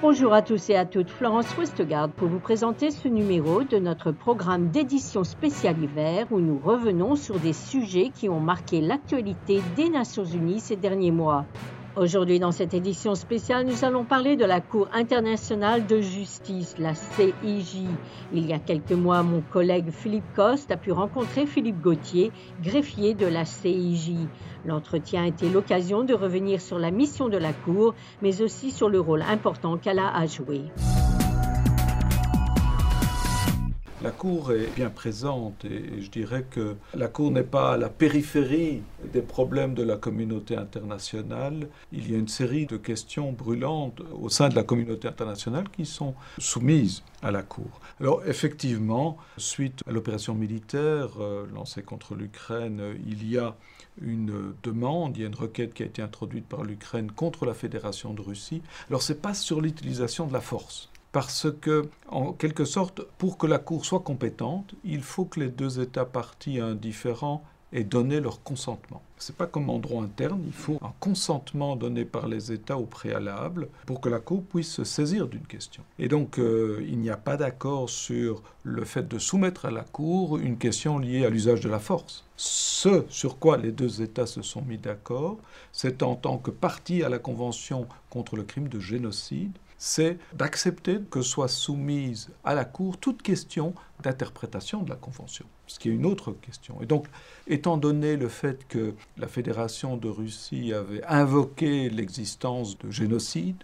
Bonjour à tous et à toutes, Florence Westgard pour vous présenter ce numéro de notre programme d'édition spéciale hiver où nous revenons sur des sujets qui ont marqué l'actualité des Nations Unies ces derniers mois. Aujourd'hui, dans cette édition spéciale, nous allons parler de la Cour internationale de justice, la CIJ. Il y a quelques mois, mon collègue Philippe Coste a pu rencontrer Philippe Gauthier, greffier de la CIJ. L'entretien a été l'occasion de revenir sur la mission de la Cour, mais aussi sur le rôle important qu'elle a à jouer. La Cour est bien présente et je dirais que la Cour n'est pas à la périphérie des problèmes de la communauté internationale. Il y a une série de questions brûlantes au sein de la communauté internationale qui sont soumises à la Cour. Alors effectivement, suite à l'opération militaire euh, lancée contre l'Ukraine, il y a une demande, il y a une requête qui a été introduite par l'Ukraine contre la Fédération de Russie. Alors ce n'est pas sur l'utilisation de la force parce que, en quelque sorte, pour que la Cour soit compétente, il faut que les deux États partis indifférents aient donné leur consentement. Ce n'est pas comme en droit interne, il faut un consentement donné par les États au préalable pour que la Cour puisse se saisir d'une question. Et donc, euh, il n'y a pas d'accord sur le fait de soumettre à la Cour une question liée à l'usage de la force. Ce sur quoi les deux États se sont mis d'accord, c'est en tant que partie à la Convention contre le crime de génocide, c'est d'accepter que soit soumise à la Cour toute question d'interprétation de la Convention, ce qui est une autre question. Et donc, étant donné le fait que la Fédération de Russie avait invoqué l'existence de génocide,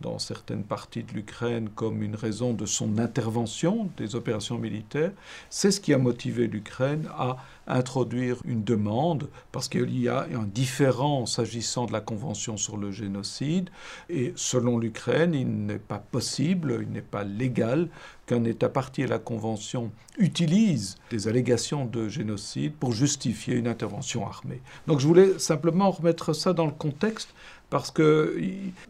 dans certaines parties de l'Ukraine comme une raison de son intervention des opérations militaires, c'est ce qui a motivé l'Ukraine à introduire une demande, parce qu'il y a un différent s'agissant de la Convention sur le génocide, et selon l'Ukraine, il n'est pas possible, il n'est pas légal qu'un État parti à la Convention utilise des allégations de génocide pour justifier une intervention armée. Donc je voulais simplement remettre ça dans le contexte parce que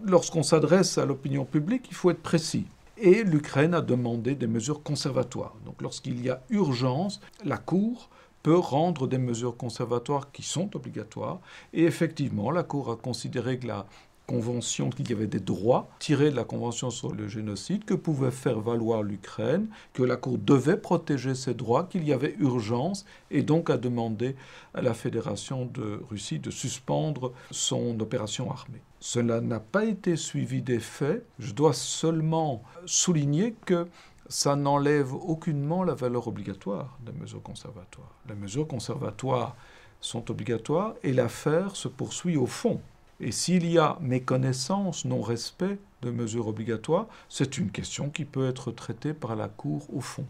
lorsqu'on s'adresse à l'opinion publique, il faut être précis. Et l'Ukraine a demandé des mesures conservatoires. Donc lorsqu'il y a urgence, la Cour peut rendre des mesures conservatoires qui sont obligatoires. Et effectivement, la Cour a considéré que la convention, qu'il y avait des droits tirés de la convention sur le génocide que pouvait faire valoir l'Ukraine, que la Cour devait protéger ses droits, qu'il y avait urgence, et donc a demandé à la Fédération de Russie de suspendre son opération armée. Cela n'a pas été suivi des faits. Je dois seulement souligner que ça n'enlève aucunement la valeur obligatoire des mesures conservatoires. Les mesures conservatoires sont obligatoires et l'affaire se poursuit au fond. Et s'il y a méconnaissance, non-respect de mesures obligatoires, c'est une question qui peut être traitée par la Cour au fond.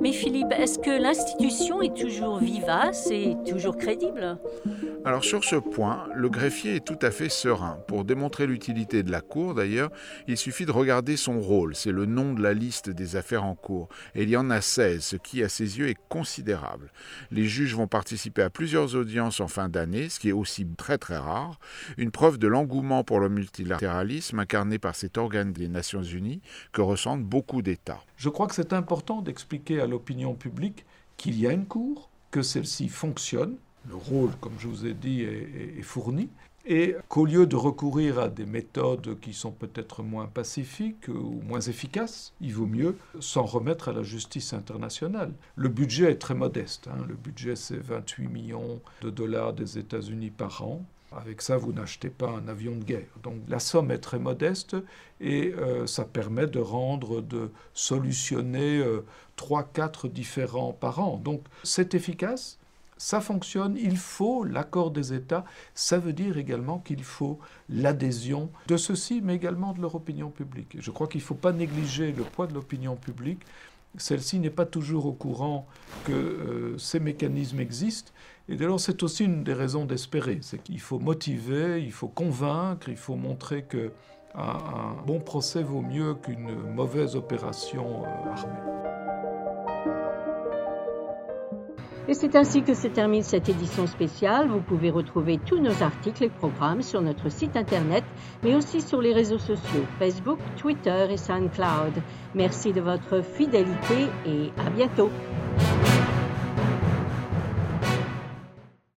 Mais Philippe, est-ce que l'institution est toujours vivace et toujours crédible? Alors sur ce point, le greffier est tout à fait serein. Pour démontrer l'utilité de la Cour, d'ailleurs, il suffit de regarder son rôle. C'est le nom de la liste des affaires en cours. Et il y en a 16, ce qui, à ses yeux, est considérable. Les juges vont participer à plusieurs audiences en fin d'année, ce qui est aussi très très rare. Une preuve de l'engouement pour le multilatéralisme incarné par cet organe des Nations Unies que ressentent beaucoup d'États. Je crois que c'est important d'expliquer à l'opinion publique qu'il y a une Cour, que celle-ci fonctionne, le rôle, comme je vous ai dit, est, fourni, et qu'au lieu de recourir à des méthodes qui sont peut-être moins pacifiques ou moins efficaces, il vaut mieux s'en remettre à la justice internationale. Le budget est très modeste. Hein. Le budget, c'est 28 millions de dollars des États-Unis par an. Avec ça, vous n'achetez pas un avion de guerre. Donc la somme est très modeste et euh, ça permet de rendre, de solutionner euh, trois, 4 quatre différents par an. Donc c'est efficace, ça fonctionne, il faut l'accord des États. Ça veut dire également qu'il faut l'adhésion de ceux-ci, mais également de leur opinion publique. Je crois qu'il ne faut pas négliger le poids de l'opinion publique. Celle-ci n'est pas toujours au courant que euh, ces mécanismes existent. Et d'ailleurs, c'est aussi une des raisons d'espérer. C'est qu'il faut motiver, il faut convaincre, il faut montrer que un, bon procès vaut mieux qu'une mauvaise opération euh, armée. Et c'est ainsi que se termine cette édition spéciale. Vous pouvez retrouver tous nos articles et programmes sur notre site internet, mais aussi sur les réseaux sociaux Facebook, Twitter et SoundCloud. Merci de votre fidélité et à bientôt.